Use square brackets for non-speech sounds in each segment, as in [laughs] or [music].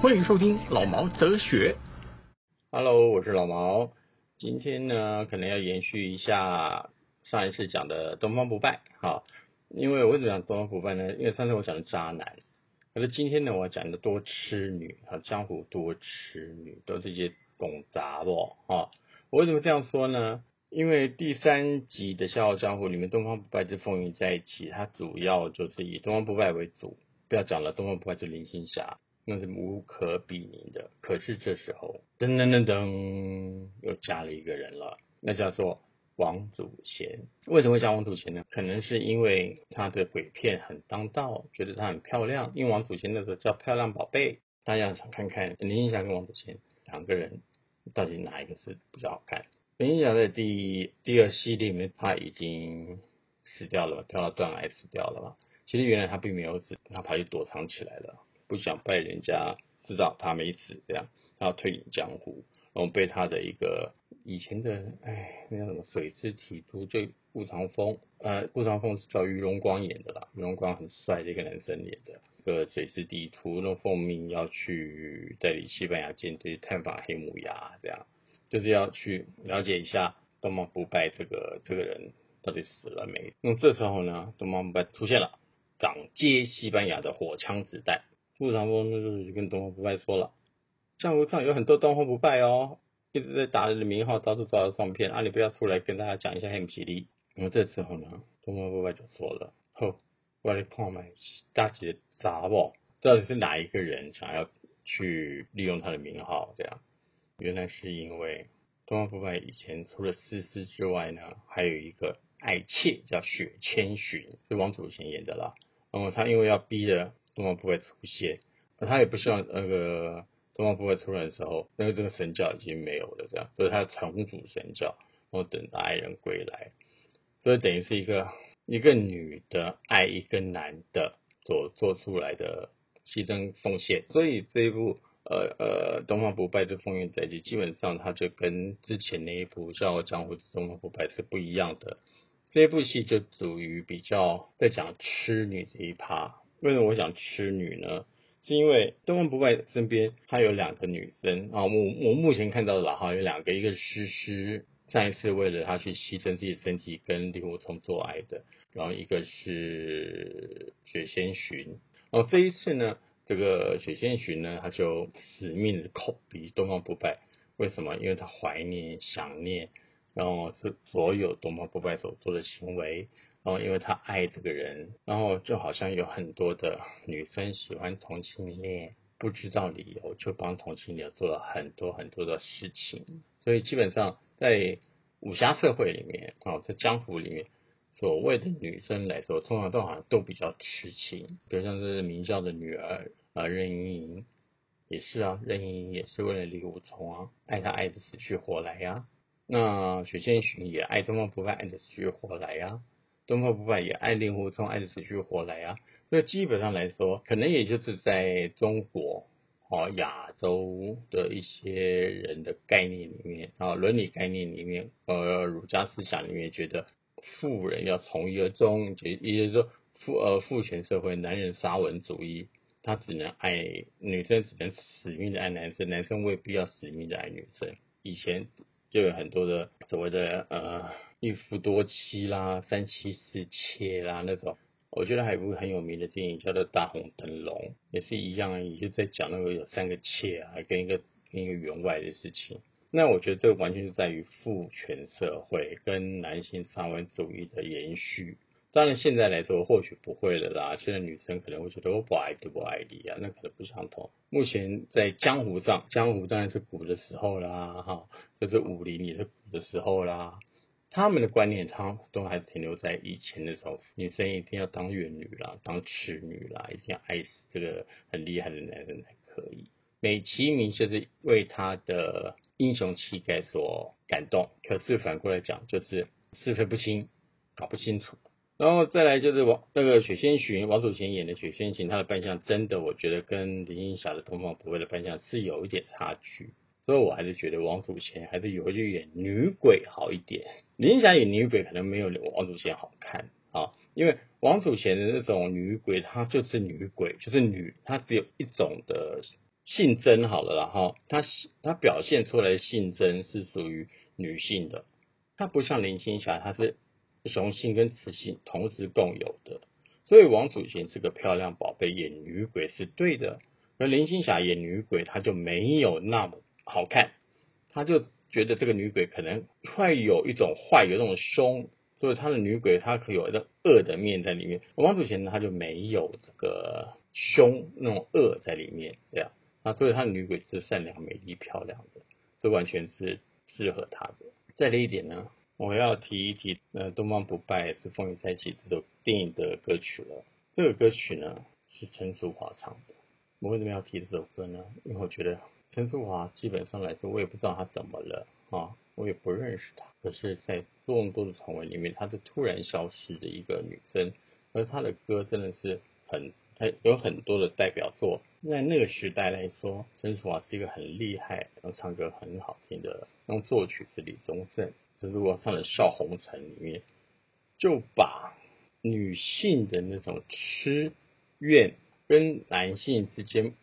欢迎收听老毛哲学。Hello，我是老毛。今天呢，可能要延续一下上一次讲的东方不败，哈。因为我为什么讲东方不败呢？因为上次我讲的渣男，可是今天呢，我要讲的多痴女，啊，江湖多痴女，都是一些拱杂不，哈。我为什么这样说呢？因为第三集的《笑傲江湖》里面，东方不败之风云在一起，它主要就是以东方不败为主。不要讲了，东方不败就林青霞，那是无可比拟的。可是这时候，噔噔噔噔，又加了一个人了，那叫做王祖贤。为什么会加王祖贤呢？可能是因为他的鬼片很当道，觉得她很漂亮。因为王祖贤那时候叫漂亮宝贝，大家想看看林青霞跟王祖贤两个人到底哪一个是比较好看。林青霞在第第二系列里面，她已经死掉了嘛，跳到断崖死掉了嘛。其实原来他并没有死，他跑去躲藏起来了，不想被人家知道他没死，这样他要退隐江湖，然后被他的一个以前的哎那叫什么水之体都就顾长风，呃顾长风是叫于荣光演的啦，于荣光很帅的一个男生演的，这个水之地图那奉命要去代理西班牙舰队探访黑木崖，这样就是要去了解一下东方不败这个这个人到底死了没。那这时候呢，东方不败出现了。掌接西班牙的火枪子弹，顾长风就是跟东方不败说了：“江湖上有很多东方不败哦，一直在打你的名号，到处找上骗啊，你不要出来跟大家讲一下黑吉利。”然后这时候呢，东方不败就说了：“吼，我来看买大姐杂不？到底是哪一个人想要去利用他的名号？这样，原来是因为东方不败以前除了思思之外呢，还有一个爱妾叫雪千寻，是王祖贤演的啦。”然后他因为要逼着东方不败出现，他也不希望那个东方不败出来的时候，那个这个神教已经没有了，这样，所以他要重组神教，然后等到爱人归来，所以等于是一个一个女的爱一个男的所做出来的牺牲奉献，所以这一部呃呃东方不败的风云再起，基本上它就跟之前那一部《笑傲江湖》东方不败是不一样的。这部戏就属于比较在讲痴女这一趴。为什么我想吃女呢？是因为东方不败身边他有两个女生啊，我我目前看到的哈有两个，一个是诗诗，上一次为了他去牺牲自己身体跟令狐冲做爱的，然后一个是雪仙寻。然后这一次呢，这个雪仙寻呢，他就死命的口鼻东方不败。为什么？因为他怀念、想念。然后是所有东方不败所做的行为，然后因为他爱这个人，然后就好像有很多的女生喜欢同性恋，不知道理由就帮同性恋做了很多很多的事情，所以基本上在武侠社会里面，哦，在江湖里面，所谓的女生来说，通常都好像都比较痴情，比如像是明教的女儿啊任盈盈，也是啊，任盈盈也是为了令狐冲啊，爱他爱的死去活来呀、啊。那雪仙寻也爱东方不败，爱的死去活来呀、啊；东方不败也爱令狐冲，爱的死去活来、啊。所以基本上来说，可能也就是在中国、哦亚洲的一些人的概念里面啊，伦理概念里面，呃，儒家思想里面觉得妇人要从一而终，就也就是说父呃父权社会，男人沙文主义，他只能爱女生，只能死命的爱男生，男生未必要死命的爱女生。以前。就有很多的所谓的呃一夫多妻啦、三妻四妾啦那种，我觉得还有一部很有名的电影叫做《大红灯笼》，也是一样，也就在讲那个有三个妾啊，跟一个跟一个员外的事情。那我觉得这个完全是在于父权社会跟男性沙文主义的延续。当然现在来说或许不会了啦，现在女生可能会觉得我不爱就不爱你啊，那可能不相同。目前在江湖上，江湖当然是古的时候啦，哈，就是武林也是古的时候啦。他们的观念，他都还停留在以前的时候，女生一定要当怨女啦，当痴女啦，一定要爱死这个很厉害的男人才可以。美其名就是为他的英雄气概所感动，可是反过来讲就是是非不清，搞不清楚。然后再来就是王那个雪仙寻，王祖贤演的雪仙寻，他的扮相真的我觉得跟林青霞的东方不败的扮相是有一点差距，所以我还是觉得王祖贤还是有一点演女鬼好一点。林青霞演女鬼可能没有王祖贤好看啊，因为王祖贤的那种女鬼，她就是女鬼，就是女，她只有一种的性征好了，然后她她表现出来的性征是属于女性的，她不像林青霞，她是。雄性跟雌性同时共有的，所以王祖贤是个漂亮宝贝，演女鬼是对的。而林青霞演女鬼，她就没有那么好看，他就觉得这个女鬼可能会有一种坏，有那种凶，所以他的女鬼她可有一个恶的面在里面。王祖贤呢，她就没有这个凶那种恶在里面，这样那，所以他的女鬼是善良、美丽、漂亮的，这完全是适合他的。再来一点呢？我要提一提，呃，《东方不败之风云再起》这首电影的歌曲了。这个歌曲呢是陈淑华唱的。我为什么要提这首歌呢？因为我觉得陈淑华基本上来说，我也不知道她怎么了啊，我也不认识她。可是，在众多的传闻里面，她是突然消失的一个女生，而她的歌真的是很，她有很多的代表作。在那个时代来说，陈淑华是一个很厉害，然后唱歌很好听的。用作曲是李宗盛。就是我唱的《笑红尘》里面，就把女性的那种痴怨跟男性之间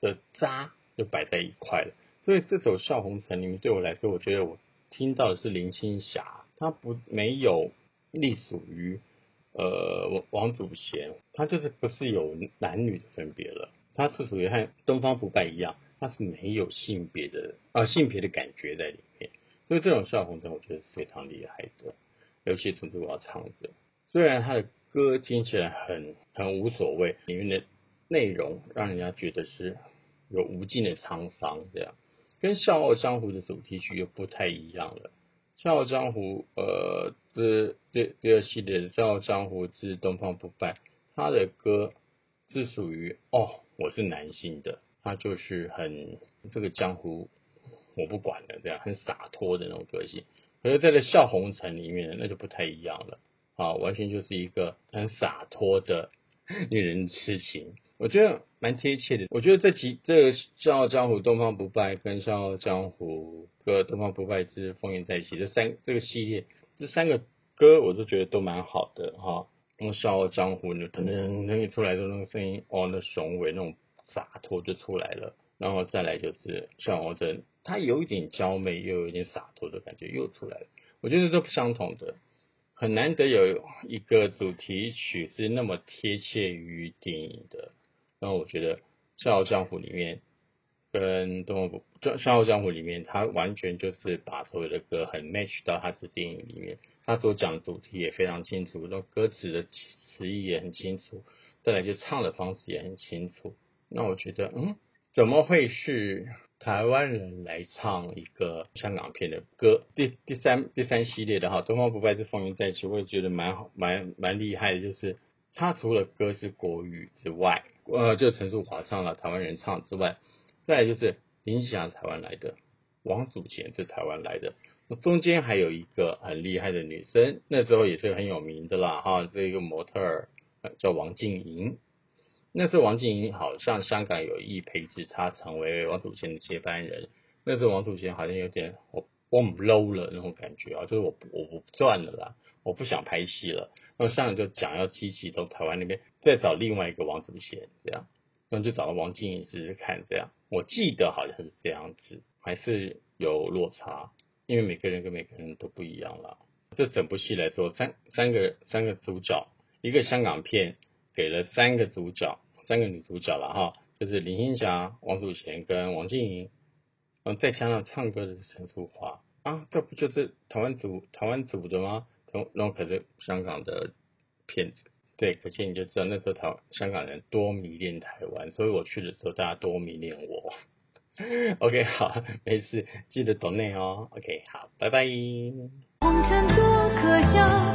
的渣就摆在一块了。所以这首《笑红尘》里面，对我来说，我觉得我听到的是林青霞，她不没有隶属于呃王王祖贤，她就是不是有男女的分别了，她是属于和东方不败一样，她是没有性别的啊性别的感觉在里面。所以这种笑红尘，我觉得是非常厉害的，尤其是我要唱的。虽然他的歌听起来很很无所谓，里面的内容让人家觉得是有无尽的沧桑，这样跟《笑傲江湖》的主题曲又不太一样了。《笑傲江湖》呃，这第第二系列的《笑傲江湖之东方不败》，他的歌是属于哦，我是男性的，他就是很这个江湖。我不管了，这样很洒脱的那种个性。可是在这笑红尘里面，那就不太一样了啊，完全就是一个很洒脱的 [laughs] 令人痴情，我觉得蛮贴切的。我觉得这几这《笑傲江湖》《东方不败》跟《笑傲江湖》和《东方不败之风云再起》这三这个系列，这三个歌我都觉得都蛮好的哈。用《笑傲江湖》呢，可能那一出来的那个声音，哦，那雄伟那种洒脱就出来了。然后再来就是《笑傲江湖》。它有一点娇媚，又有一点洒脱的感觉，又出来了。我觉得都不相同的，很难得有一个主题曲是那么贴切于电影的。那我觉得《笑傲江湖》里面跟《东方不》《笑傲江湖》里面，它完全就是把所有的歌很 match 到它的电影里面。它所讲的主题也非常清楚，那歌词的词意也很清楚，再来就唱的方式也很清楚。那我觉得，嗯，怎么会是？台湾人来唱一个香港片的歌，第第三第三系列的哈，《东方不败之风云再起》，我也觉得蛮好，蛮蛮厉害的。就是他除了歌是国语之外，呃，就陈淑华唱了，台湾人唱之外，再就是林夕霞台湾来的，王祖贤是台湾来的，中间还有一个很厉害的女生，那时候也是很有名的啦哈，这一个模特儿叫王静莹。那时候王静莹好像香港有意培植她成为王祖贤的接班人。那时候王祖贤好像有点我我很 low 了那种感觉啊，就是我我不赚了啦，我不想拍戏了。然后香港就讲要积极到台湾那边再找另外一个王祖贤这样，那就找到王静怡试试看这样。我记得好像是这样子，还是有落差，因为每个人跟每个人都不一样了。这整部戏来说，三三个三个主角，一个香港片。给了三个主角，三个女主角了哈，就是林青霞、王祖贤跟王静莹，嗯，再加上唱歌的是陈淑华啊，这不就是台湾组台湾组的吗？那可是香港的骗子，对，可见你就知道那时候台香港人多迷恋台湾，所以我去的时候大家多迷恋我。[laughs] OK，好，没事，记得懂内哦。OK，好，拜拜。为了心却一